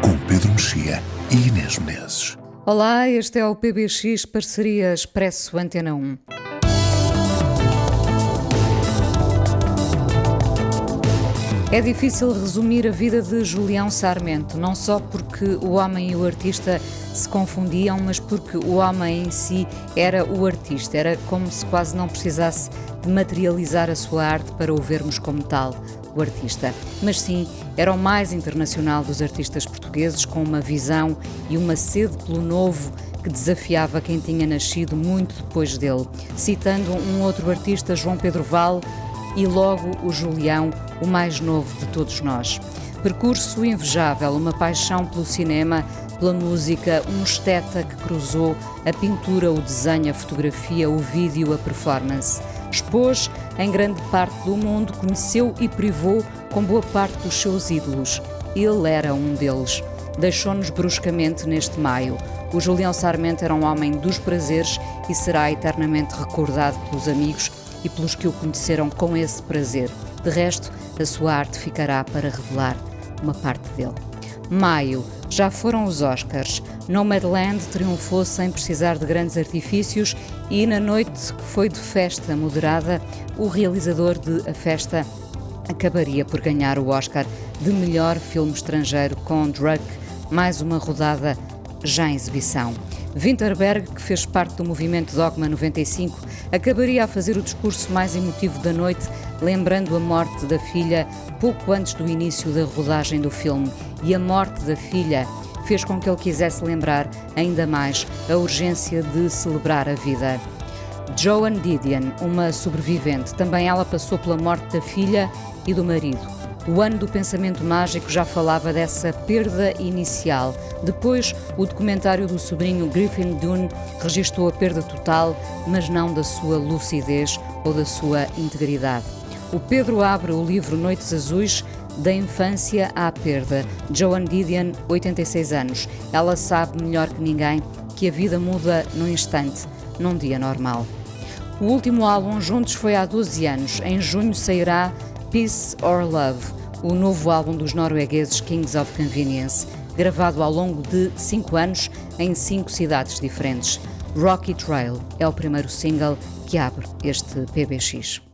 com Pedro Mexia e Inês Menezes. Olá, este é o PBX Parceria Expresso Antena 1. É difícil resumir a vida de Julião Sarmento, não só porque o homem e o artista se confundiam, mas porque o homem em si era o artista. Era como se quase não precisasse de materializar a sua arte para o vermos como tal, o artista. Mas sim, era o mais internacional dos artistas portugueses, com uma visão e uma sede pelo novo que desafiava quem tinha nascido muito depois dele. Citando um outro artista, João Pedro Val, e logo o Julião, o mais novo de todos nós. Percurso invejável, uma paixão pelo cinema, pela música, um esteta que cruzou a pintura, o desenho, a fotografia, o vídeo, a performance. Expôs em grande parte do mundo, conheceu e privou com boa parte dos seus ídolos. Ele era um deles. Deixou-nos bruscamente neste maio. O Julião Sarmento era um homem dos prazeres e será eternamente recordado pelos amigos e pelos que o conheceram com esse prazer. De resto, a sua arte ficará para revelar uma parte dele. Maio, já foram os Oscars. Nomadland triunfou sem precisar de grandes artifícios e na noite que foi de festa moderada, o realizador de A Festa acabaria por ganhar o Oscar de melhor filme estrangeiro com Druk, mais uma rodada já em exibição. Winterberg, que fez parte do movimento Dogma 95, acabaria a fazer o discurso mais emotivo da noite, lembrando a morte da filha pouco antes do início da rodagem do filme. E a morte da filha fez com que ele quisesse lembrar ainda mais a urgência de celebrar a vida. Joan Didion, uma sobrevivente, também ela passou pela morte da filha e do marido. O ano do pensamento mágico já falava dessa perda inicial. Depois, o documentário do sobrinho Griffin Dunne registrou a perda total, mas não da sua lucidez ou da sua integridade. O Pedro abre o livro Noites Azuis da infância à perda. Joan Didion, 86 anos. Ela sabe melhor que ninguém que a vida muda num instante, num dia normal. O último álbum juntos foi há 12 anos. Em junho sairá Peace or Love o novo álbum dos noruegueses Kings of Convenience, gravado ao longo de cinco anos em cinco cidades diferentes. Rocky Trail é o primeiro single que abre este PBX.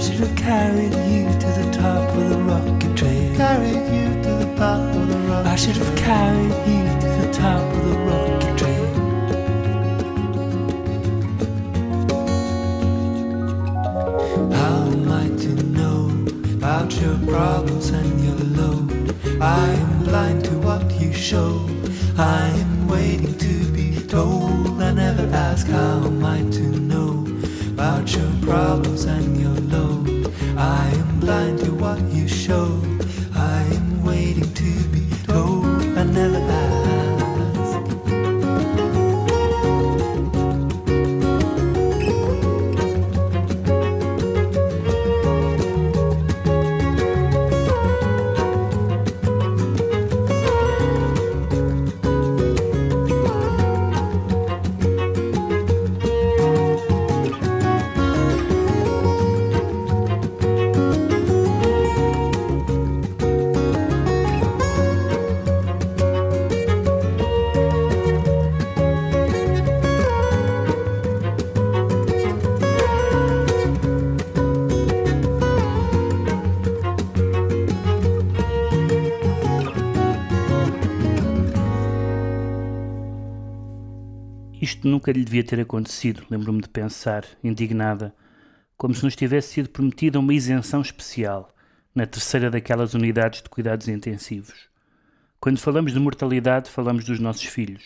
Should have carried you to the top of the rocky trail. Carried you to the top of the rocky I should have carried you to the top of the rocky trail. How am I to know about your problems and your load? I am blind to what you show. I am waiting to be told. I never ask how Isto nunca lhe devia ter acontecido, lembro-me de pensar, indignada, como se nos tivesse sido prometida uma isenção especial na terceira daquelas unidades de cuidados intensivos. Quando falamos de mortalidade, falamos dos nossos filhos.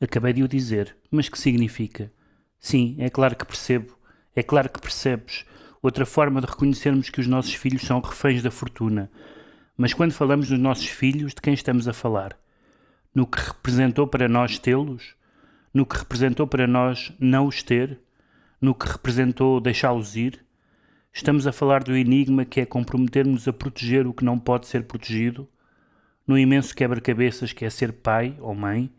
Acabei de o dizer, mas que significa? Sim, é claro que percebo, é claro que percebes. Outra forma de reconhecermos que os nossos filhos são reféns da fortuna. Mas quando falamos dos nossos filhos, de quem estamos a falar? No que representou para nós tê-los? No que representou para nós não os ter, no que representou deixá-los ir. Estamos a falar do enigma que é comprometermos a proteger o que não pode ser protegido, no imenso quebra-cabeças que é ser pai ou mãe.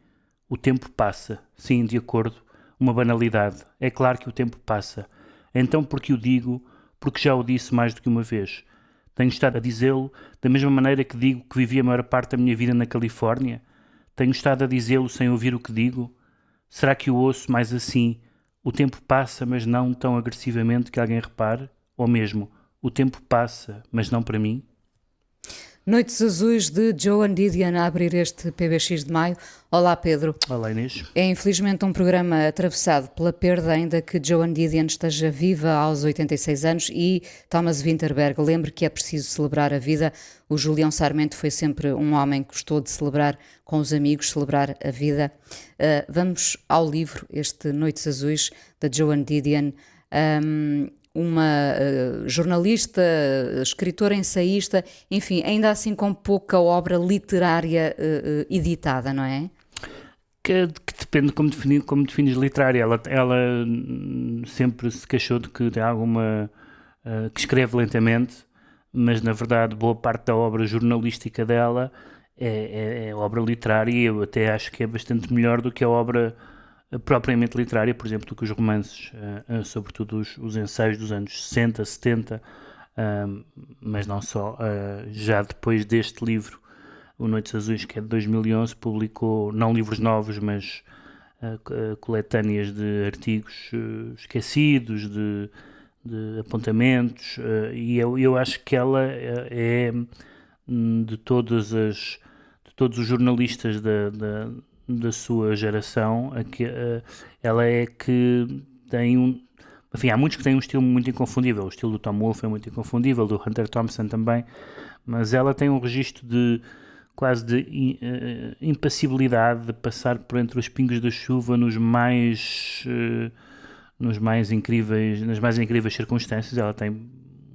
O tempo passa, sim, de acordo, uma banalidade. É claro que o tempo passa. Então, porque o digo, porque já o disse mais do que uma vez. Tenho estado a dizê-lo da mesma maneira que digo que vivi a maior parte da minha vida na Califórnia. Tenho estado a dizê-lo sem ouvir o que digo. Será que o ouço mais assim? O tempo passa, mas não tão agressivamente que alguém repare? Ou mesmo, o tempo passa, mas não para mim? Noites Azuis de Joan Didion a abrir este PBX de maio. Olá, Pedro. Olá, Inês. É infelizmente um programa atravessado pela perda, ainda que Joan Didion esteja viva aos 86 anos e Thomas Winterberg lembre que é preciso celebrar a vida. O Julião Sarmento foi sempre um homem que gostou de celebrar com os amigos, celebrar a vida. Uh, vamos ao livro, este Noites Azuis, da Joan Didion. Um, uma uh, jornalista, escritora, ensaísta, enfim, ainda assim com pouca obra literária uh, uh, editada, não é? Que, que, depende como, definir, como defines literária. Ela, ela hum, sempre se queixou de que tem alguma. que escreve lentamente, mas na verdade boa parte da obra jornalística dela é, é, é obra literária e eu até acho que é bastante melhor do que a obra propriamente literária, por exemplo, do que os romances, uh, uh, sobretudo os, os, ensaios dos anos 60, 70, uh, mas não só. já depois deste livro, O Noites Azuis, que é de 2011, publicou não livros novos, mas coletâneas de artigos esquecidos, de, de apontamentos, e eu, eu acho que ela é de todas as de todos os jornalistas da, da da sua geração, a que, ela é que tem um. Enfim, há muitos que têm um estilo muito inconfundível. O estilo do Tom Wolfe é muito inconfundível, do Hunter Thompson também, mas ela tem um registro de quase de uh, impassibilidade de passar por entre os pingos da chuva nos mais uh, nos mais incríveis nas mais incríveis circunstâncias ela tem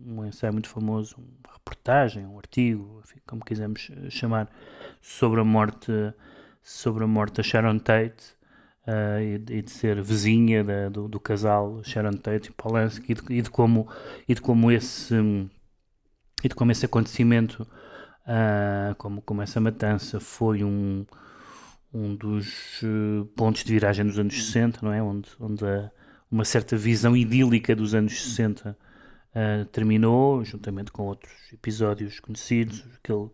um ensaio muito famoso uma reportagem um artigo enfim, como quisermos chamar sobre a morte sobre a morte da Sharon Tate uh, e, e, de ser vizinha da, do, do, casal Sharon Tate e Polanski e de, e de, como e de como esse e de como esse acontecimento uh, como como essa matança foi um um dos uh, pontos de viragem dos anos 60, não é? Onde, onde a, uma certa visão idílica dos anos 60 terminou, juntamente com outros episódios conhecidos, aquele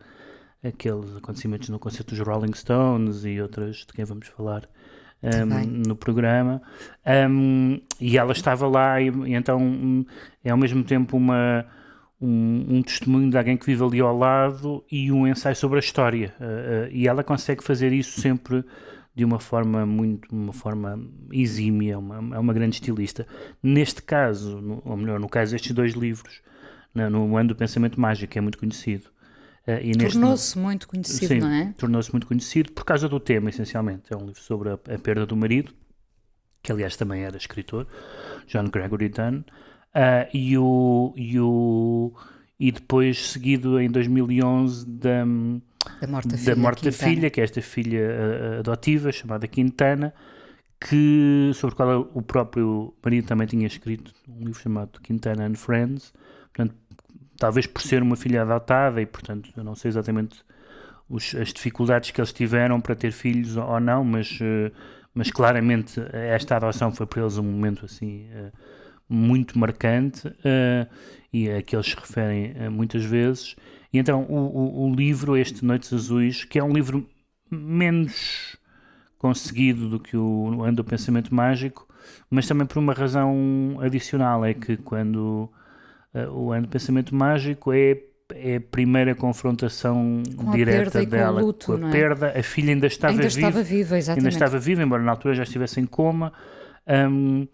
aqueles acontecimentos no concerto dos Rolling Stones e outras de quem vamos falar um, no programa. Um, e ela estava lá e, e então um, é ao mesmo tempo uma um, testemunho de alguém que vive ali ao lado e um ensaio sobre a história. Uh, uh, e ela consegue fazer isso sempre de uma forma muito, uma forma exímia, uma, é uma grande estilista. Neste caso, no, ou melhor, no caso destes dois livros, no, no Ano do Pensamento Mágico, que é muito conhecido. Uh, tornou-se muito conhecido, sim, não é? Tornou-se muito conhecido por causa do tema, essencialmente. É um livro sobre a, a perda do marido, que aliás também era escritor, John Gregory Dunn. Uh, e, o, e, o, e depois seguido em 2011 da, da morte da, da, filha, morte da filha, que é esta filha uh, adotiva chamada Quintana, que, sobre a qual o próprio marido também tinha escrito um livro chamado Quintana and Friends, talvez por ser uma filha adotada e, portanto, eu não sei exatamente os, as dificuldades que eles tiveram para ter filhos ou não, mas, uh, mas claramente esta adoção foi para eles um momento assim muito marcante e a que eles se referem muitas vezes. E então o, o, o, livro, este Noites Azuis, que é um livro menos conseguido do que o Ano do Pensamento Mágico, mas também por uma razão adicional, é que quando o Ano do Pensamento Mágico é é a primeira confrontação com direta dela com, luto, com a é? perda. A filha ainda estava ainda viva. Estava viva ainda estava viva, embora na altura já estivesse em coma. Um,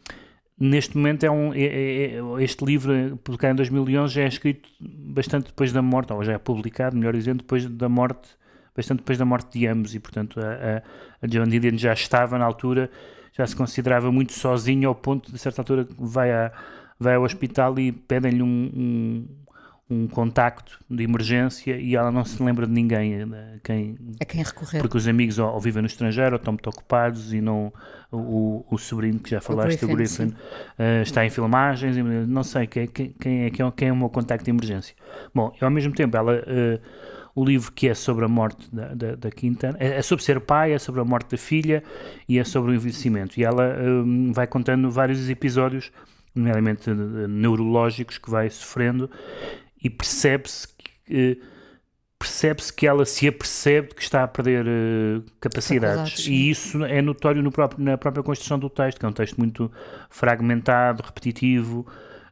neste momento é um é, é, é este livro publicado em 2011 já é escrito bastante depois da morte ou já é publicado melhor dizendo depois da morte bastante depois da morte de ambos e portanto a, a, John Didion já estava na altura já se considerava muito sozinho ao ponto de certa altura vai a vai ao hospital e pedem-lhe um, um um contacto de emergência e ela não se lembra de ninguém a quem, a quem recorrer. Porque os amigos ou, ou vivem no estrangeiro ou estão muito ocupados e não o, o sobrinho que já falaste, o Griffin, o Griffin uh, está em filmagens e não sei quem, quem, quem, é, quem, é, quem é o meu contacto de emergência. Bom, e ao mesmo tempo ela... Uh, o livro que é sobre a morte da, da, da Quintana, é, é, sobre ser pai, é sobre a morte da filha e é sobre o envelhecimento. E ela vai contando vários episódios, nomeadamente neurológicos, que vai sofrendo e percebe-se que, percebe-se que ela se apercebe que está a perder uh, capacidades. E isso é notório no próprio, na própria construção do texto, que é um texto muito fragmentado, repetitivo.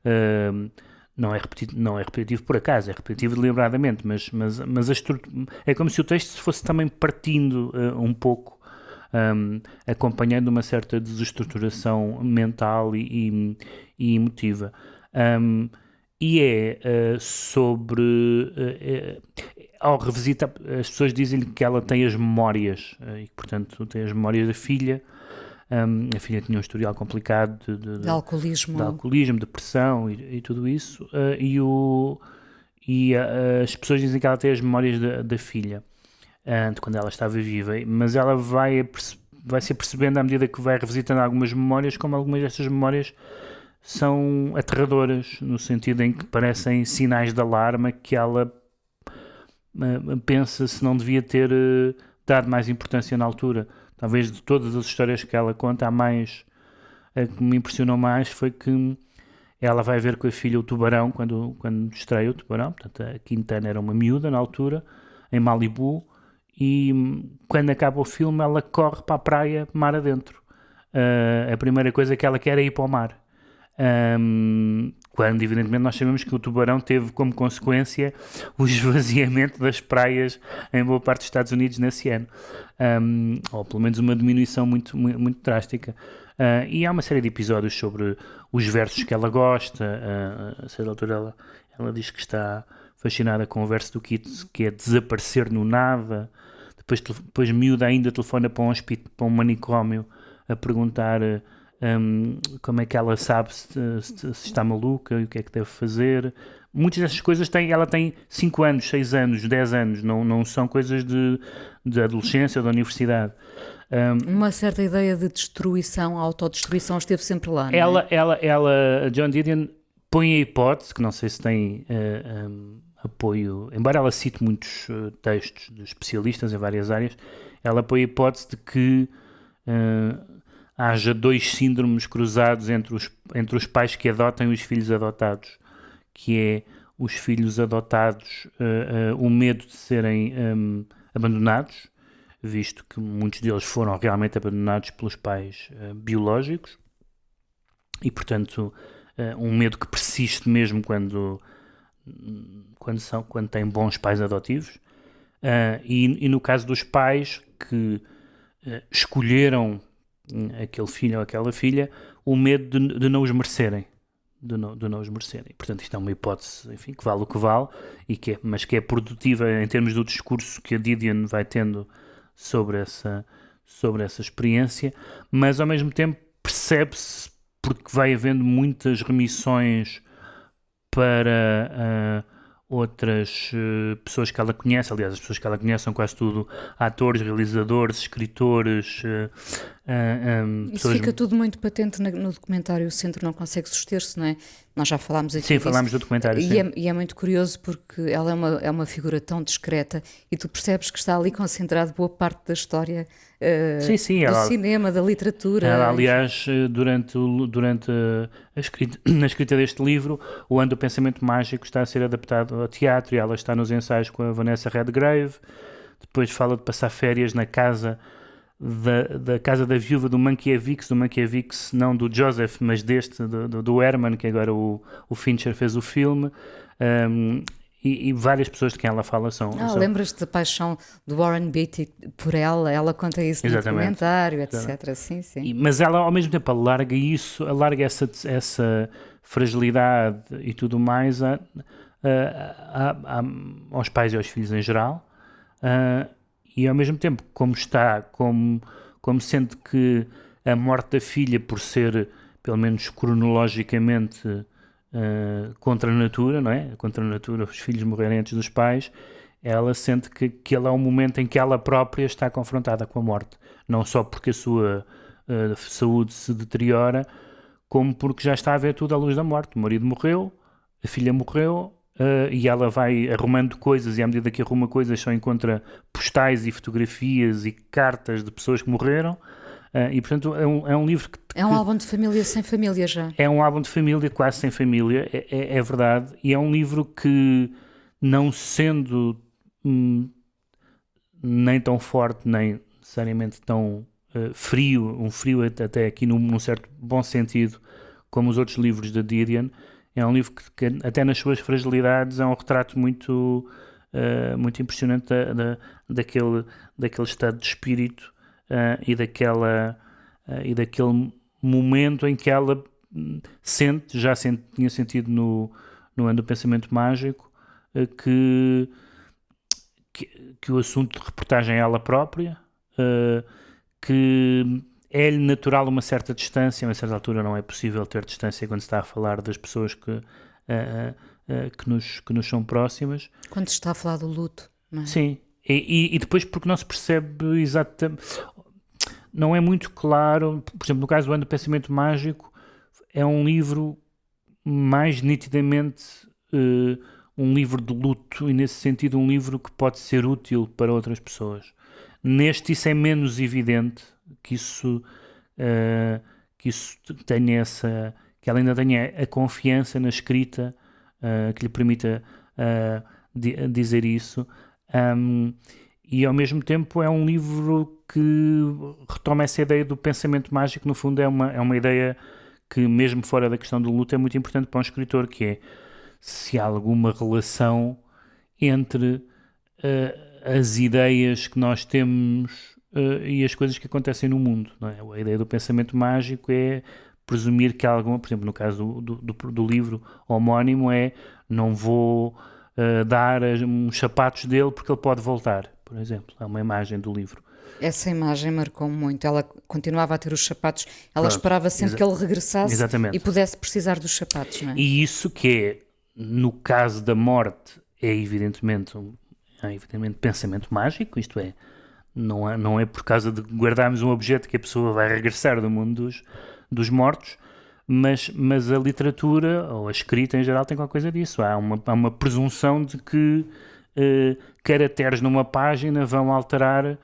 Uh, não é, repetitivo, não é repetitivo por acaso, é repetitivo deliberadamente, mas, mas, mas é como se o texto fosse também partindo uh, um pouco, um, acompanhando uma certa desestruturação mental e, e, e emotiva. Um, e é uh, sobre. Uh, ao revisitar, as pessoas dizem que ela tem as memórias, e portanto tem as memórias da filha. Um, a filha tinha um historial complicado de, de, de alcoolismo, de alcoolismo, depressão e, e tudo isso. e o, e as pessoas dizem que ela tem as memórias da, da filha de quando ela estava viva, mas ela vai, vai se percebendo à medida que vai revisitando algumas memórias, como algumas dessas memórias são aterradoras, no sentido em que parecem sinais de alarme que ela uh, pensa se não devia ter uh, dado mais importância na altura. Talvez de todas as histórias que ela conta, a mais a que me impressionou mais foi que ela vai ver com a filha o tubarão quando, quando estreia o tubarão. Portanto, a Quintana era uma miúda na altura, em Malibu, e hum, quando acaba o filme ela corre para a praia, mar adentro. Uh, a primeira coisa que ela quer é ir para o mar. Um, quando, evidentemente, nós sabemos que o tubarão teve como consequência o esvaziamento das praias em boa parte dos Estados Unidos nesse ano, um, ou pelo menos uma diminuição muito, muito, muito drástica. Uh, e há uma série de episódios sobre os versos que ela gosta. Uh, a certa altura, ela, ela diz que está fascinada com o verso do Keats, que é desaparecer no nada. Depois, depois miúda ainda telefona para um, para um manicômio a perguntar um, como é que ela sabe se, se, se, está maluca e o que é que deve fazer. Muitas dessas coisas têm, ela tem 5 anos, 6 anos, 10 anos, não, não são coisas de, de adolescência ou da universidade. Um, Uma certa ideia de destruição, autodestruição esteve sempre lá. Ela, é? ela, ela, John Didion põe a hipótese, que não sei se tem uh, eh, um, apoio, embora ela cite muitos uh, textos de especialistas em várias áreas, ela põe a hipótese de que uh, haja dois síndromes cruzados entre os, entre os pais que adotam e os filhos adotados, que é os filhos adotados uh, o medo de serem um, abandonados, visto que muitos deles foram realmente abandonados pelos pais biológicos, e portanto um medo que persiste mesmo quando, quando, são, quando têm bons pais adotivos. E, e, no caso dos pais que escolheram hum, aquele filho ou aquela filha, o medo de, de não os merecerem de não, de não os merecerem. Portanto, isto é uma hipótese, enfim, que vale o que vale, e que é, mas que é produtiva em termos do discurso que a Didion vai tendo sobre essa, sobre essa experiência, mas ao mesmo tempo percebe-se, porque vai havendo muitas remissões para uh, outras uh, pessoas que ela conhece, aliás, as pessoas que ela conhece são quase tudo atores, realizadores, escritores. Uh, uh, um, Isso fica tudo muito patente no documentário. O centro não consegue suster-se, não é? Nós já falámos aqui. Sim, disso. falámos do documentário. E é, e é, muito curioso porque ela é uma, é uma figura tão discreta e tu percebes que está ali concentrado boa parte da história uh, sim, sim, do ela, cinema, da literatura. Ela, aliás, durante, durante a escrita, na escrita deste livro, o Ano do Pensamento Mágico está a ser adaptado ao teatro e ela está nos ensaios com a Vanessa Redgrave. Depois fala de passar férias na casa da, da casa da viúva do Mankiewicz, do Mankiewicz, não do Joseph, mas deste, do, do, do Herman, que agora o, o Fincher fez o filme. Um, e, e, várias pessoas de quem ela fala são. Ah, são... Lembras-te da paixão do Warren Beatty por ela? Ela conta isso Exatamente. no documentário, etc. Sim, sim. E, mas ela, ao mesmo tempo, alarga isso, alarga essa, essa fragilidade e tudo mais a, a, a, aos pais e aos filhos em geral. Uh, e ao mesmo tempo, como está, como, como sendo que a morte da filha, por ser, pelo menos cronologicamente, uh, contra a natura, não é? Contra a natura, os filhos morrerem antes dos pais, ela sente que, que ele é um momento em que ela própria está confrontada com a morte. Não só porque a sua uh, saúde se deteriora, como porque já está a ver tudo à luz da morte. O marido morreu, a filha morreu, Uh, e ela vai arrumando coisas e à medida que arruma coisas só encontra postais e fotografias e cartas de pessoas que morreram uh, e portanto é um, é um livro que, É um álbum de família sem família já. É um álbum de família quase sem família, é, é, é verdade, e é um livro que não sendo hum, nem tão forte nem necessariamente tão uh, frio, um frio até aqui num, num certo bom sentido como os outros livros da Didion, é um livro que, que, até nas suas fragilidades, é um retrato muito, uh, muito impressionante da, da, daquele, daquele estado de espírito uh, e, daquela, uh, e daquele momento em que ela hum, sente, já sente, tinha sentido no, no ano do pensamento mágico, que, que, que, o assunto de reportagem é ela própria, que é-lhe natural uma certa distância, a uma certa altura não é possível ter distância quando se está a falar das pessoas que, uh, uh, que, nos, que nos são próximas. Quando se está a falar do luto, não é? Sim, e, e, e depois porque não se percebe exatamente, não é muito claro, por exemplo, no caso do Ano do Pensamento Mágico, é um livro mais nitidamente uh, um livro de luto e nesse sentido um livro que pode ser útil para outras pessoas. Neste isso é menos evidente, que isso, uh, que isso tenha essa, que ela ainda tenha a confiança na escrita uh, que lhe permita uh, di dizer isso. Um, e ao mesmo tempo é um livro que retoma essa ideia do pensamento mágico, no fundo é uma, é uma ideia que mesmo fora da questão do luto é muito importante para um escritor, que é se há alguma relação entre as ideias que nós temos uh, e as coisas que acontecem no mundo. É? A ideia do pensamento mágico é presumir que alguma, por exemplo, no caso do, do, do livro homónimo, é não vou uh, dar uns sapatos dele porque ele pode voltar, por exemplo. É uma imagem do livro. Essa imagem marcou muito. Ela continuava a ter os sapatos, ela Pronto, esperava sempre que ele regressasse Exatamente. e pudesse precisar dos sapatos. Não é? E isso que é, no caso da morte, é evidentemente um é evidentemente pensamento mágico, isto é, não é, não é por causa de guardarmos um objeto que a pessoa vai regressar do mundo dos, dos mortos, mas, mas a literatura, ou a escrita em geral, tem qualquer coisa disso. Há uma, há uma presunção de que uh, caracteres numa página vão alterar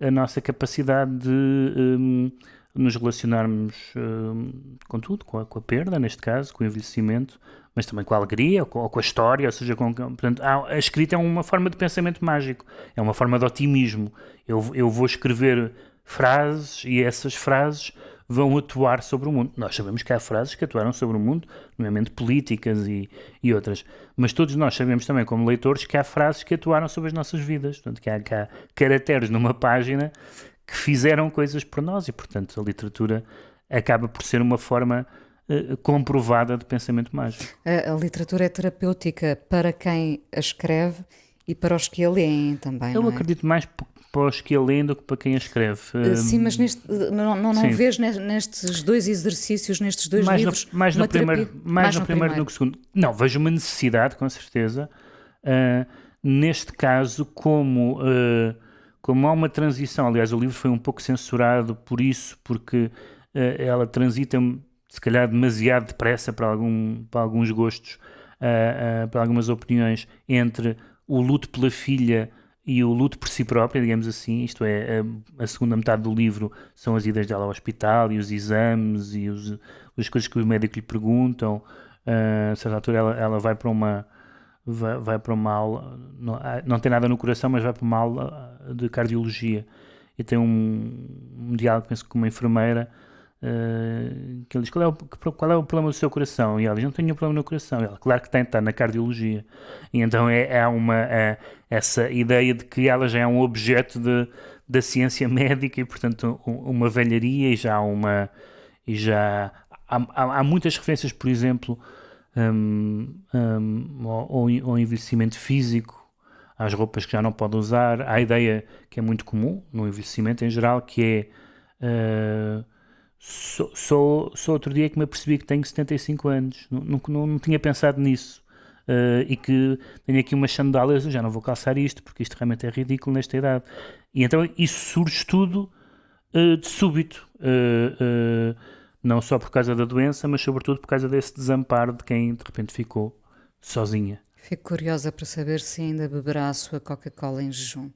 a nossa capacidade de um, nos relacionarmos uh, com tudo, com a, com a, perda, neste caso, com o envelhecimento, mas também com a alegria, ou com, ou com a história, ou seja, com, portanto, a, escrita é uma forma de pensamento mágico, é uma forma de otimismo. Eu, eu vou escrever frases e essas frases vão atuar sobre o mundo. Nós sabemos que há frases que atuaram sobre o mundo, nomeadamente políticas e, e outras, mas todos nós sabemos também, como leitores, que há frases que atuaram sobre as nossas vidas, portanto, que há, que há caracteres numa página que fizeram coisas por nós e, portanto, a literatura acaba por ser uma forma uh, comprovada de pensamento mágico. A, a, literatura é terapêutica para quem a escreve e para os que a leem também. Eu é? acredito mais para os que a leem do que para quem a escreve. Uh, sim, mas neste, não, não, não vês nestes dois exercícios, nestes dois mais livros, no, mais no primeiro, mais, mais, no, no primeiro do que no segundo. Não, vejo uma necessidade, com certeza. Uh, neste caso, como como há uma transição, aliás, o livro foi um pouco censurado por isso, porque uh, ela transita, se calhar, demasiado depressa para, algum, para alguns gostos, uh, uh, para algumas opiniões, entre o luto pela filha e o luto por si própria, digamos assim, isto é, a, a, segunda metade do livro são as idas dela ao hospital e os exames e os, as coisas que o médico lhe perguntam. Uh, a certa altura ela, ela vai para uma vai, vai para uma aula, não, ah, não, tem nada no coração, mas vai para uma aula ah, de cardiologia e tem um, um diálogo, penso com uma enfermeira, uh, que ele diz qual é, o, qual é o problema do seu coração? E ela diz, não tenho nenhum problema no coração. E ela, claro que tem, está na cardiologia. E então é, é uma, é, essa ideia de que ela já é um objeto de, da ciência médica e, portanto, uma velharia e já uma... E já há, há, há muitas referências, por exemplo, um, um, ou, ou envelhecimento físico, às roupas que já não pode usar. A ideia que é muito comum no envelhecimento em geral, que é uh, só, só, só, outro dia que me apercebi que tenho 75 anos, não, não, não, tinha pensado nisso. Uh, e que tenho aqui umas sandálias, já não vou calçar isto, porque isto realmente é ridículo nesta idade. E então isso surge tudo uh, de súbito não só por causa da doença, mas sobretudo por causa desse desamparo de quem de repente ficou sozinha. Fico curiosa para saber se ainda beberá a sua Coca-Cola em jejum.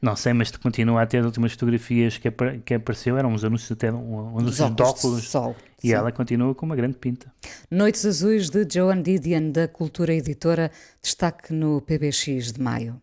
Não sei, mas continua a ter as últimas fotografias que, que apareceu, eram uns anúncios até um, anúncios de óculos. De sol, e sim. ela continua com uma grande pinta. Noites Azuis de Joan Didion, da Cultura Editora, destaque no PBX de maio.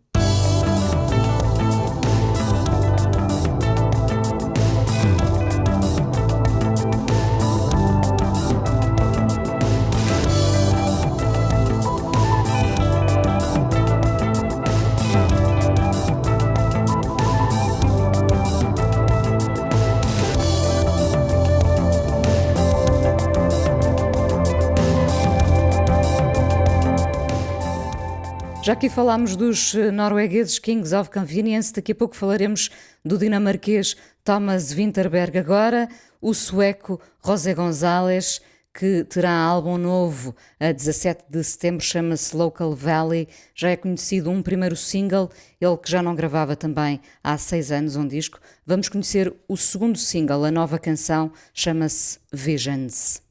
Já aqui falámos dos eh, noruegueses Kings of Convenience, daqui a pouco falaremos do dinamarquês Thomas Winterberg. Agora, o sueco José González, que terá álbum novo a 17 de setembro, chama-se Local Valley. Já é conhecido um primeiro single, ele que já não gravava também há seis anos um disco. Vamos conhecer o segundo single, a nova canção, chama-se Visions.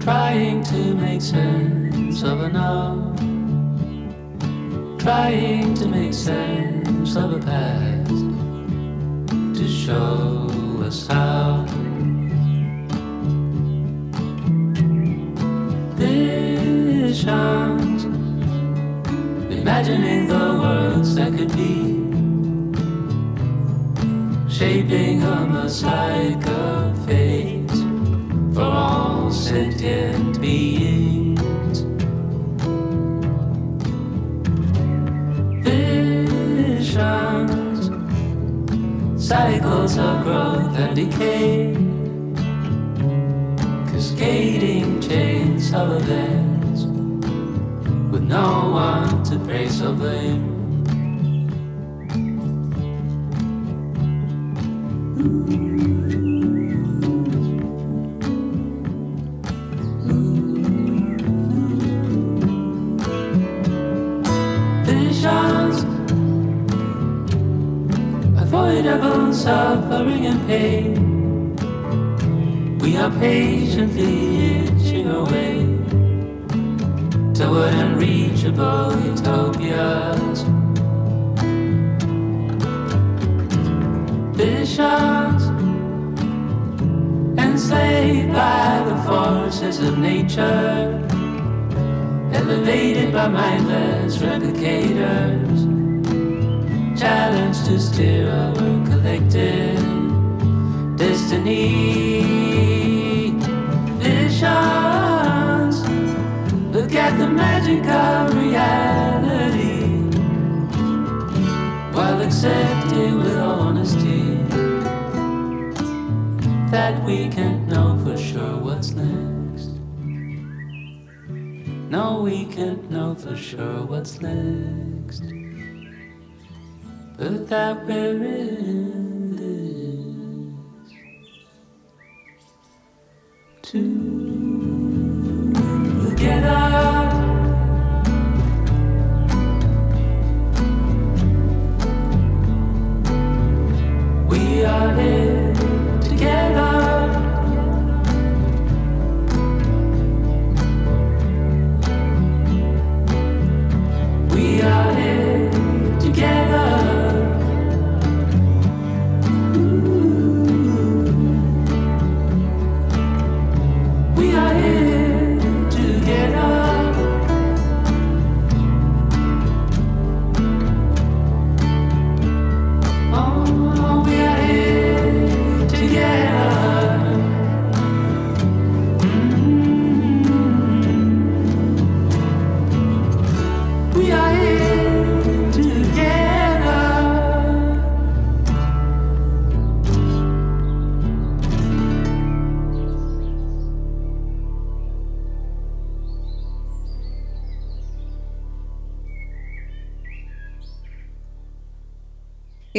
Trying to make sense of a now, trying to make sense of a past to show us how. Visions, imagining the worlds that could be. Shaping a mosaic of fate for all sentient beings. Visions, cycles of growth and decay, cascading chains of events with no one to praise or blame. Unmanageable suffering and pain. We are patiently itching away toward unreachable utopias. Visions enslaved by the forces of nature, elevated by mindless replicators, challenged to steer our collective destiny. Visions look at the magic of reality while accepting with honesty that we can't know for sure what's next. No, we can't know for sure what's next. But that in.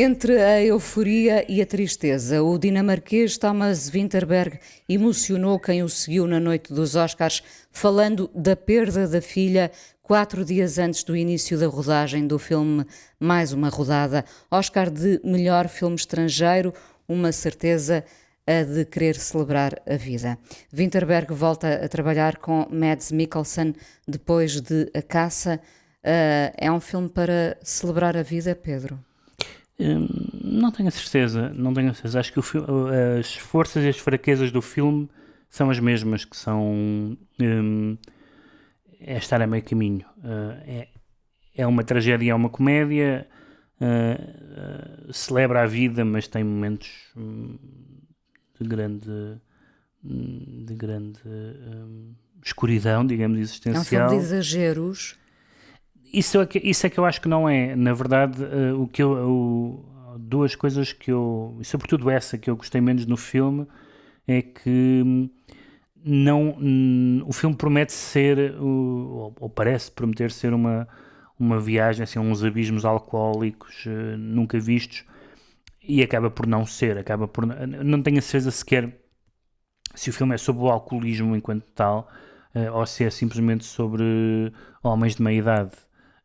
Entre a euforia e a tristeza, o dinamarquês Thomas Winterberg emocionou quem o seguiu na noite dos Oscars, falando da perda da filha quatro dias antes do início da rodagem do filme Mais uma Rodada, Oscar de melhor filme estrangeiro, uma certeza a de querer celebrar a vida. Winterberg volta a trabalhar com Mads Mikkelsen depois de A Caça. Uh, é um filme para celebrar a vida, Pedro? Hum, não tenho a certeza, não tenho a certeza. Acho que as forças e as fraquezas do filme são as mesmas, que são hum, é estar a meio caminho. Uh, é, é uma tragédia, é uma comédia, uh, uh, celebra a vida, mas tem momentos hum, de grande hum, de grande hum, escuridão, digamos, É um existencial. filme de exageros. Isso é, que, isso é que eu acho que não é. Na verdade, eh, o que eu, o- duas coisas que eu, e sobretudo essa que eu gostei menos no filme, é que hum, não, hum, o filme promete ser, ou, ou parece prometer ser uma, uma viagem assim, uns abismos alcoólicos eh, nunca vistos e acaba por não ser. Acaba por, não tenho a certeza sequer se o filme é sobre o alcoolismo enquanto tal eh, ou se é simplesmente sobre homens de meia idade.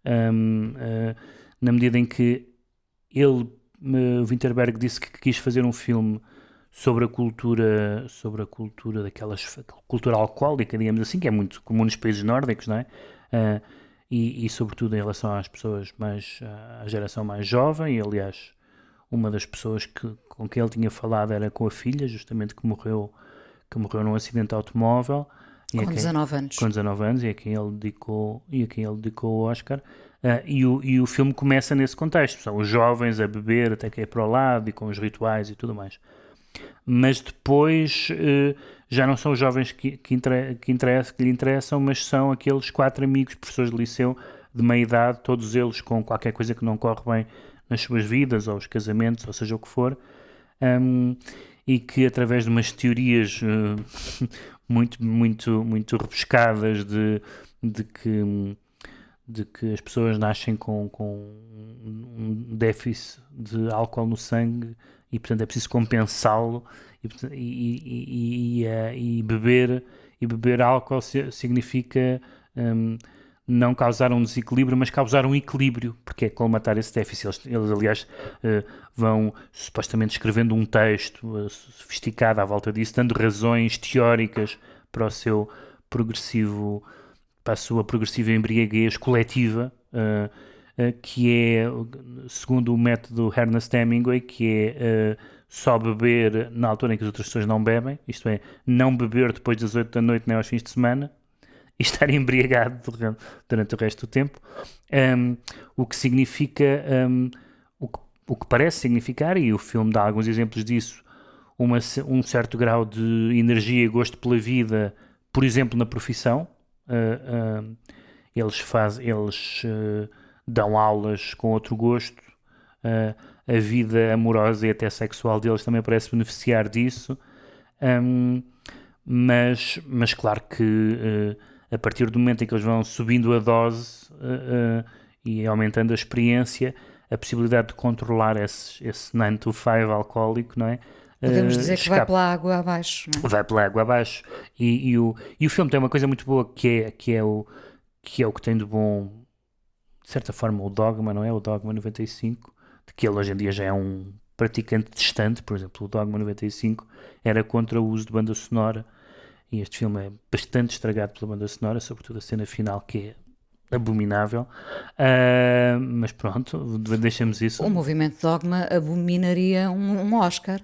Um, eh, na medida em que ele, o Winterberg, disse que quis fazer um filme sobre a cultura, sobre a cultura daquelas cultura alcoólica, digamos assim, que é muito comum nos países nórdicos, não é? Eh, e, e sobretudo em relação às pessoas mais à geração mais jovem, e aliás uma das pessoas que, com quem ele tinha falado era com a filha, justamente que morreu que morreu num acidente de automóvel Com quem- 19 anos. com 19 anos e a quem ele dedicou e a quem ele dedicou o Oscar. Ah, e, o, e o filme começa nesse contexto. São os jovens a beber até cair para o lado e com os rituais e tudo mais. Mas depois eh, já não são os jovens que, que, inter- que, interessa- que lhe interessam, mas são aqueles quatro amigos, professores de liceu de meia idade, todos eles com qualquer coisa que não corre bem nas suas vidas, ou os casamentos, ou seja o que for, hum, e que através de umas teorias eh, muito, muito, muito rebuscadas de, de que de que as pessoas nascem com, com um déficit de álcool no sangue e portanto é preciso compensá-lo e, e, e, eh, e beber e beber álcool si- significa hum, não causar um desequilíbrio, mas causar um equilíbrio, porque é colmatar esse déficit. Eles, eles aliás, uh, vão supostamente escrevendo um texto uh, sofisticado à volta disso, dando razões teóricas para o seu progressivo, para a sua progressiva embriaguez coletiva, uh, que é, segundo o método Ernest Hemingway, que é só beber na altura em que as outras pessoas não bebem, isto é, não beber depois das 8 da noite nem aos fins de semana, e estar embriagado durante o resto do tempo, um, o que significa, um, o, que, o que parece significar, e o filme dá alguns exemplos disso, uma, um certo grau de energia e gosto pela vida, por exemplo, na profissão. Uh, uh, eles fazem, eles uh, dão aulas com outro gosto. a vida amorosa e até sexual deles também parece beneficiar disso. Um, mas, mas claro que a partir do momento em que eles vão subindo a dose uh, uh, e aumentando a experiência, a possibilidade de controlar esse, esse 9 to 5 alcoólico, não é? Podemos dizer que vai pela água abaixo. É? Vai pela água abaixo. E, e, o, e o filme tem uma coisa muito boa que é, que, é o, que é o que tem de bom, de certa forma, o Dogma, não é? O Dogma 95, de que ele hoje em dia já é um praticante distante, por exemplo, o Dogma 95 era contra o uso de banda sonora e este filme é bastante estragado pela banda sonora, sobretudo a cena final que é abominável. Uh, mas pronto, deixamos isso. O movimento Dogma abominaria um, um Oscar.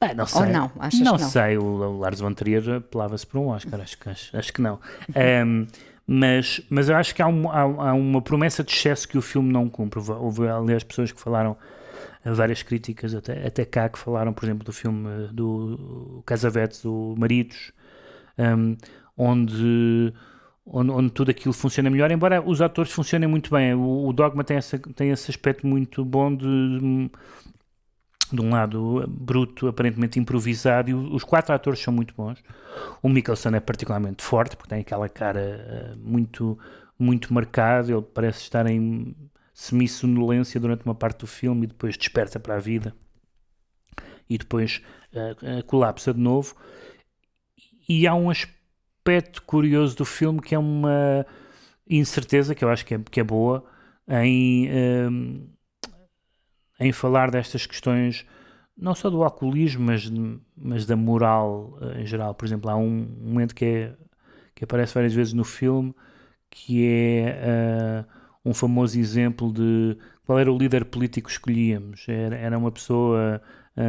Ah, não sei. Ou não? Achas não, que não sei. O, Lars von Trier apelava-se para um Oscar. Acho que, acho, acho que não. Um, mas, mas eu acho que há, um, há, há, uma promessa de excesso que o filme não cumpre. Houve, aliás, pessoas que falaram várias críticas, até, até cá, que falaram, por exemplo, do filme do Casavetes, do Maridos, um, onde, onde, onde, tudo aquilo funciona melhor, embora os atores funcionem muito bem. O, o Dogma tem, essa, tem esse aspecto muito bom de, de um lado bruto, aparentemente improvisado, e os quatro atores são muito bons. O Mikkelsen é particularmente forte, porque tem aquela cara uh, muito, muito marcada, ele parece estar em semi-sonolência durante uma parte do filme e depois desperta para a vida e depois uh, uh, colapsa de novo. E há um aspecto curioso do filme que é uma incerteza, que eu acho que é, que é boa, em, um, em falar destas questões, não só do alcoolismo, mas, mas da moral em geral. Por exemplo, há um momento que, é, que aparece várias vezes no filme que é um famoso exemplo de qual era o líder político que escolhíamos. Era, era uma pessoa uh,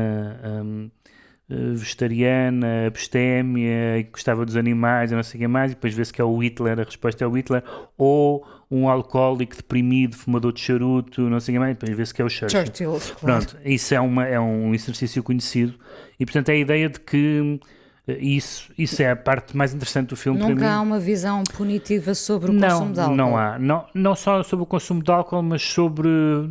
ah, um, uh, vegetariana, abstémia, que gostava dos animais e não sei o que mais, e depois vê-se que é o Hitler, a resposta é o Hitler, ou um alcoólico deprimido, fumador de charuto, não sei o que mais, e depois vê-se que é o Churchill. Churchill Pronto, isso é, uma, é um exercício conhecido, e portanto é a ideia de que isso, isso é a parte mais interessante do filme Nunca para mim. há uma visão punitiva sobre o não, consumo de álcool. Não há. Não, não só sobre o consumo de álcool, mas sobre.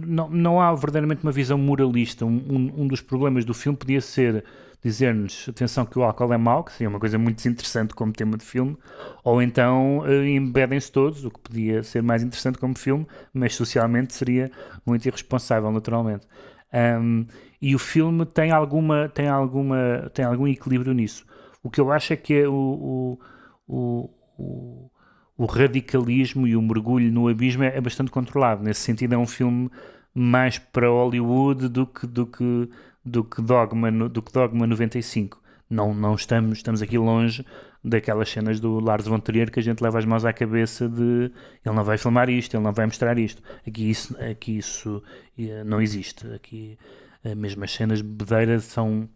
Não, não há verdadeiramente uma visão moralista. Um, um, um dos problemas do filme podia ser dizer-nos, atenção, que o álcool é mau, que seria uma coisa muito interessante como tema de filme, ou então uh, embedem-se todos, o que podia ser mais interessante como filme, mas socialmente seria muito irresponsável, naturalmente. Um, e o filme tem alguma tem alguma tem algum equilíbrio nisso o que eu acho é que é o, o, o, o radicalismo e o mergulho no abismo é, é, bastante controlado. Nesse sentido, é um filme mais para Hollywood do que, do que, do que, Dogma, do que Dogma 95. Não, não estamos, estamos aqui longe daquelas cenas do Lars von Trier que a gente leva as mãos à cabeça de ele não vai filmar isto, ele não vai mostrar isto. Aqui isso, aqui isso eh, não existe. Aqui eh, mesmo as cenas de bedeira são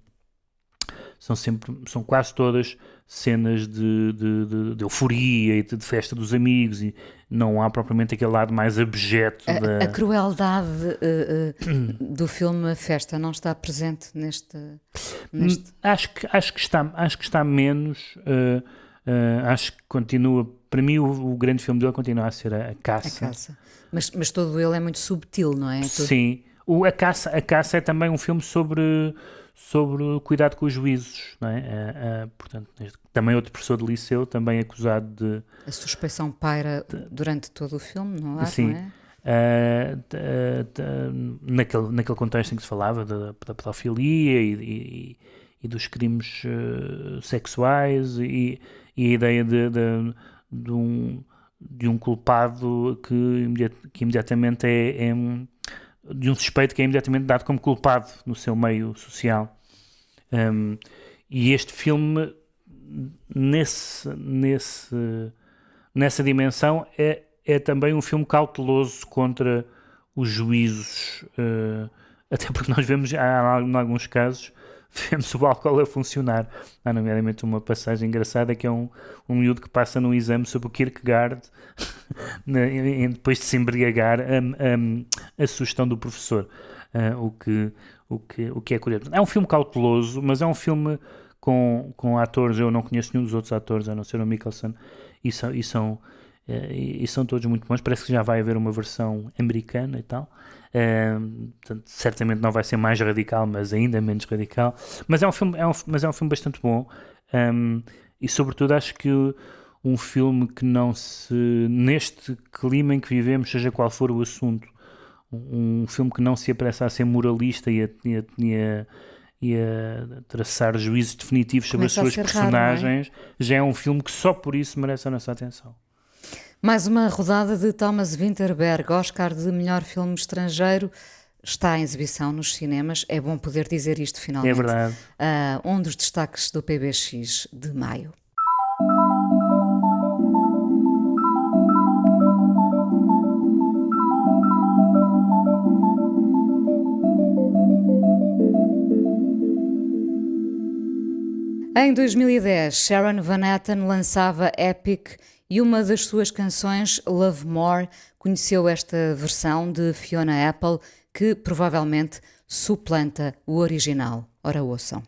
são sempre, são quase todas cenas de, de, de, de euforia e de, festa dos amigos e não há propriamente aquele lado mais abjeto a, da... a crueldade uh, uh, do filme Festa não está presente neste, neste... Hum, acho que acho que está acho que está menos uh, acho que continua para mim o, o, grande filme dele continua a ser a, a caça, a caça. Mas, mas todo ele é muito subtil não é? Sim o, a caça a caça é também um filme sobre sobre o cuidado com os juízos, não é? Uh, portanto, também outro professor de liceu, também acusado de... A suspeição paira de, durante todo o filme, não, há, sim, não é? De, de, naquele, naquele contexto em que se falava da, da pedofilia e, e, e, dos crimes sexuais e, e, a ideia de, de, de, um, de um culpado que, imediat, que imediatamente é, é de um suspeito que é imediatamente dado como culpado no seu meio social. Um, e este filme, nesse, nesse, nessa dimensão, é, é também um filme cauteloso contra os juízos, uh, até porque nós vemos, em alguns casos, vemos o álcool a funcionar. Há, nomeadamente, uma passagem engraçada que é um, um miúdo que passa num exame sobre o Kierkegaard, depois de se embriagar, a, a, a sugestão do professor, uh, o, que, o, que, o que é curioso. É um filme cauteloso, mas é um filme com, com atores, eu não conheço nenhum dos outros atores, a não ser o Mikkelsen, e são, e são, uh, e, e são todos muito bons. Parece que já vai haver uma versão americana e tal. Uh, portanto, certamente não vai ser mais radical, mas ainda menos radical. Mas é um filme, é um, mas é um filme bastante bom. Um, e sobretudo acho que um filme que não se. neste clima em que vivemos, seja qual for o assunto, um, um filme que não se apressa a ser moralista e a, e a, e a, e a traçar juízos definitivos sobre Começa as suas personagens, raro, é? já é um filme que só por isso merece a nossa atenção. Mais uma rodada de Thomas Winterberg, Oscar de melhor filme estrangeiro. Está em exibição nos cinemas. É bom poder dizer isto finalmente. É verdade. Uh, um dos destaques do PBX de maio. Em 2010, Sharon Van Etten lançava Epic e uma das suas canções, Love More, conheceu esta versão de Fiona Apple que provavelmente suplanta o original. Ora, ouçam.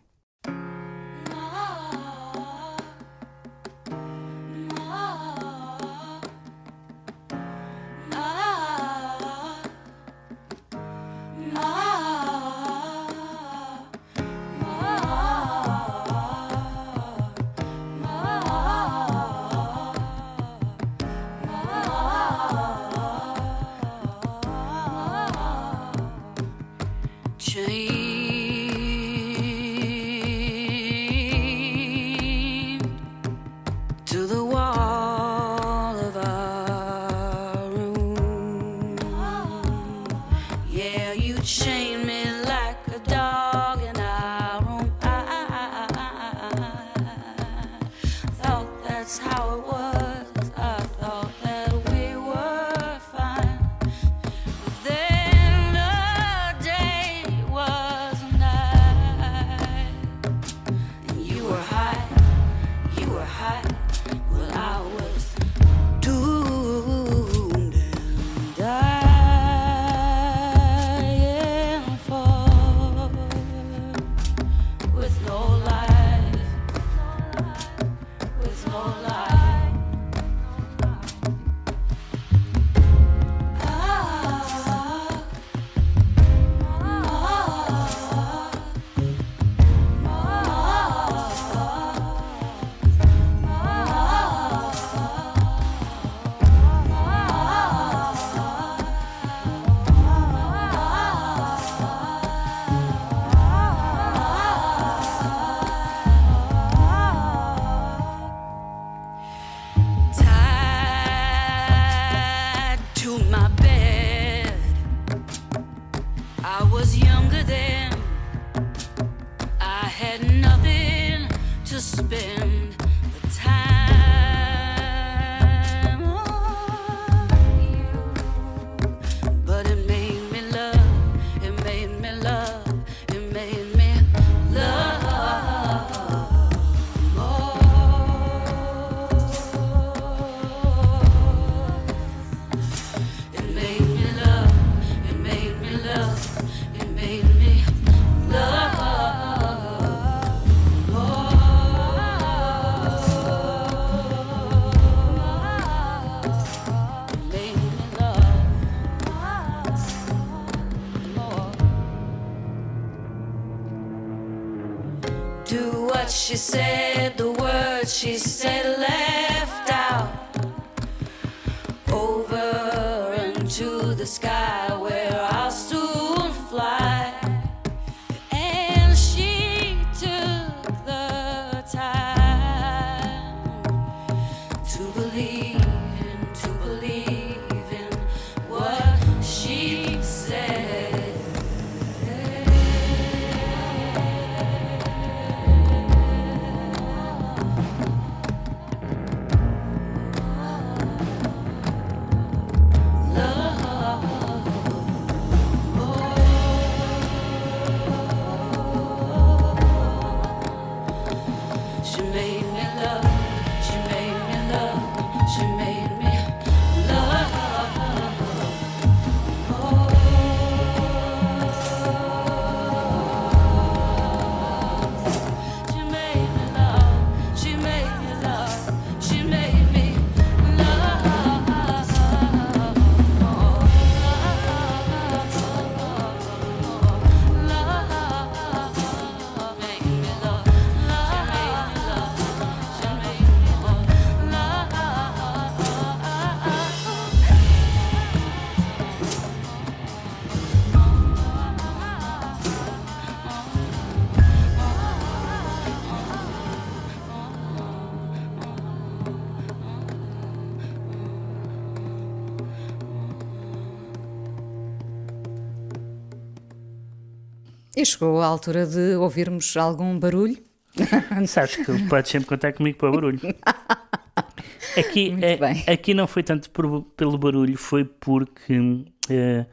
E chegou a altura de ouvirmos algum barulho. Sabes que podes sempre contar comigo para o barulho. Aqui, bem. aqui não foi tanto por- pelo barulho, foi porque eh,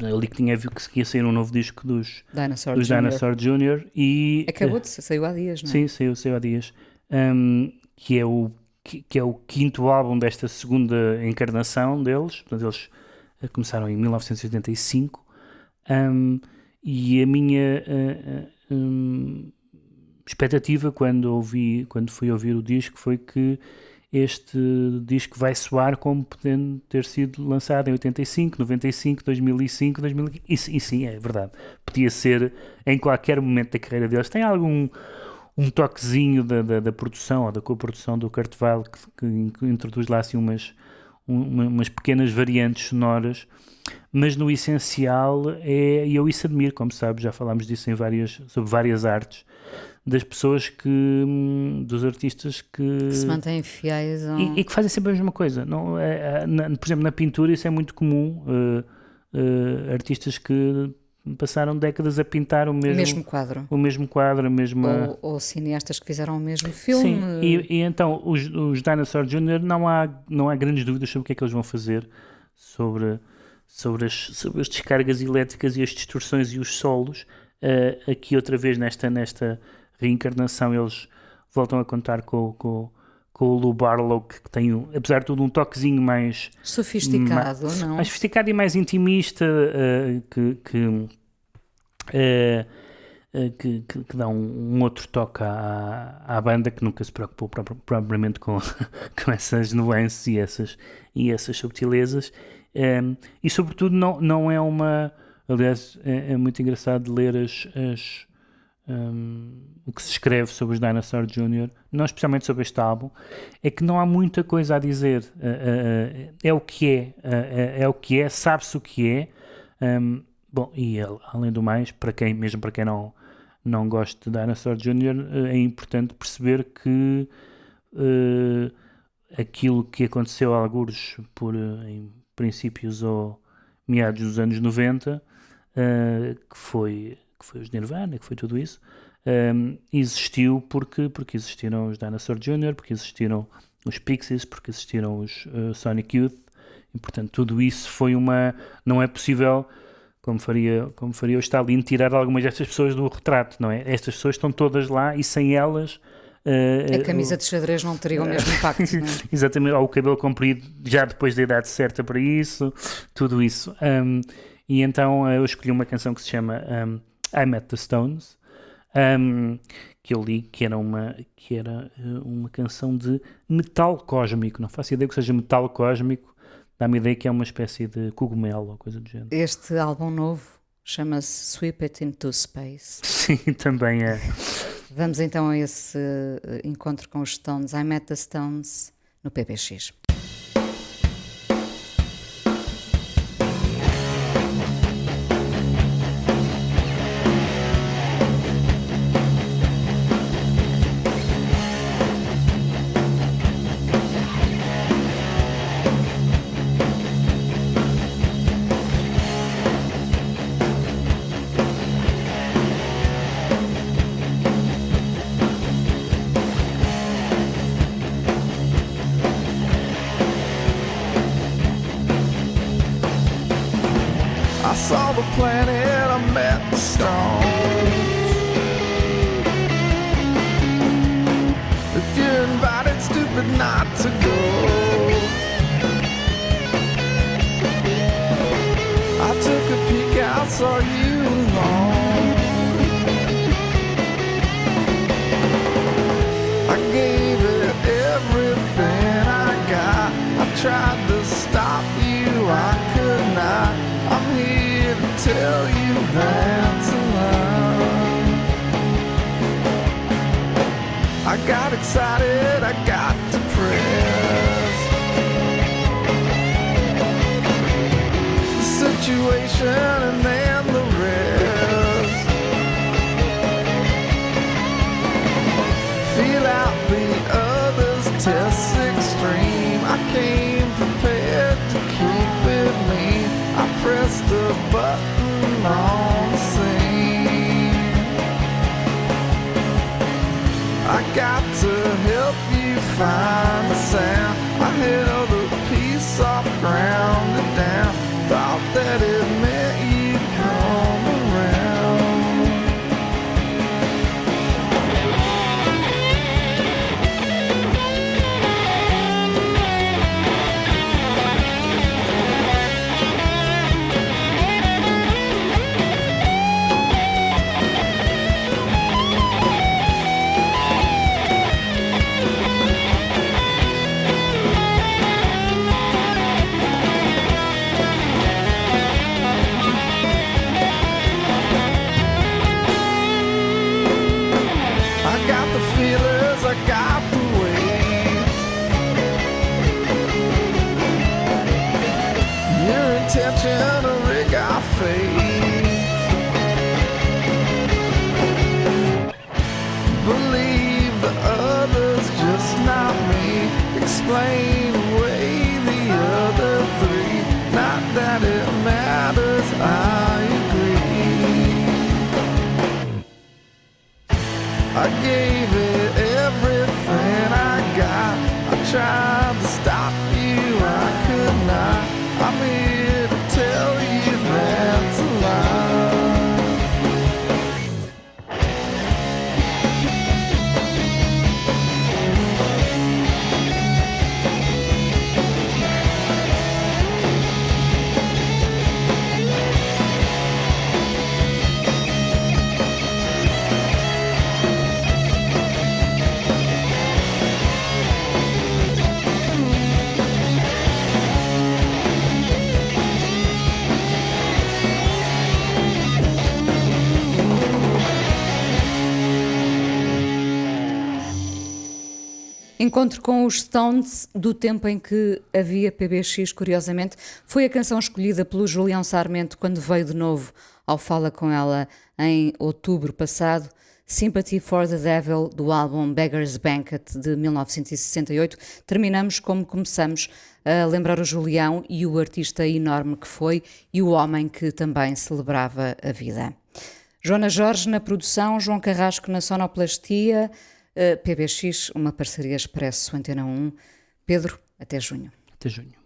eu li que tinha visto que ia sair um novo disco dos, Dinosaur dos Jr. Dinosaur Jr. e Acabou eh, de saiu há dias, não é? Sim, saiu, saiu há dias. Um, que, é o, que, que é o quinto álbum desta segunda encarnação deles. Portanto, eles eh, começaram em 1985. Um, e a minha eh, eh, um, expectativa quando, ouvi, quando fui ouvir o disco foi que este disco vai soar como podendo ter sido lançado em 85, 95, 2005, 2015. E, e sim, é verdade. Podia ser em qualquer momento da carreira deles. Tem algum um toquezinho da, da, da produção ou da coprodução do Kurt Weill que, que introduz lá assim umas, um- uma- umas pequenas variantes sonoras, mas no essencial é, e eu isso admiro, como sabes, já falámos disso em várias, sobre várias artes, das pessoas que, hum, dos artistas que, Que se mantêm fiéis a e, e que fazem sempre a mesma coisa. Não, é, é, na- por exemplo, na pintura isso é muito comum. eh, eh, artistas que passaram décadas a pintar o mesmo, mesmo quadro. o mesmo quadro, a mesma. Ou, ou cineastas que fizeram o mesmo filme. Sim, e, e então os, os Dinosaur Jr. não há, não há grandes dúvidas sobre o que é que eles vão fazer sobre, sobre, as, sobre as descargas elétricas e as distorções e os solos. Eh, aqui outra vez nesta, nesta reencarnação eles voltam a contar com, com, com o Lou Barlow que tem, um, apesar de tudo, um toquezinho mais Sofisticado, não? mais sofisticado e mais intimista eh, que, que, eh, eh, que, que- que dá um, um outro toque à, à banda que nunca se preocupou pro- propriamente com, com essas nuances e essas, e essas subtilezas Em, e sobretudo não, não é uma aliás é, é muito engraçado ler as, as, hum, o que se escreve sobre os Dinosaur Jr., não especialmente sobre este álbum, é que não há muita coisa a dizer. Uh, uh, é o que é, uh, é o que é, sabe-se o que é. Um, bom, e além do mais, para quem, mesmo para quem não, não gosta de Dinosaur Jr., uh, é importante perceber que uh, aquilo que aconteceu a algures por, uh, em princípios ou meados dos anos 90, uh, que, foi, que foi os Nirvana, que foi tudo isso, um, existiu porque, porque existiram os Dinosaur Jr., porque existiram os Pixies, porque existiram os uh, Sonic Youth, e portanto tudo isso foi uma. Não é possível, como faria, como faria o Stalin, tirar algumas destas pessoas do retrato, não é? Estas pessoas estão todas lá e sem elas. Uh, A camisa de xadrez não teria o mesmo impacto, é? Exatamente, ou o cabelo comprido já depois da idade certa para isso, tudo isso. Um, e então eu escolhi uma canção que se chama um, I Met the Stones, um, que eu li, que era, uma, que era uh, uma canção de metal cósmico. Não faço ideia que seja metal cósmico, dá-me ideia que é uma espécie de cogumelo ou coisa do género. Este álbum novo chama-se Sweep It Into Space. Sim, também é. Vamos então a esse uh, encontro com os Stones. I Met the Stones no PPX. Stones. If you're invited, stupid not to go. I took a peek out, saw you alone. I gave it everything I got. I tried to stop you, I could not. I'm here to tell you that's I got excited, I got depressed. The situation and then the rest. Feel out the others' tests extreme. I came prepared to keep it mean. I pressed the button on got to help you find the sound. I held a piece off ground. Encontro com os Stones do tempo em que havia PBX, curiosamente, foi a canção escolhida pelo Julião Sarmento quando veio de novo ao Fala Com Ela em outubro passado. Sympathy for the Devil do álbum Beggar's Banquet de 1968. Terminamos como começamos a lembrar o Julião e o artista enorme que foi e o homem que também celebrava a vida. Joana Jorge na produção, João Carrasco na sonoplastia. Eh, PBX, uma parceria Expresso Antena 1. Pedro, até junho. Até junho.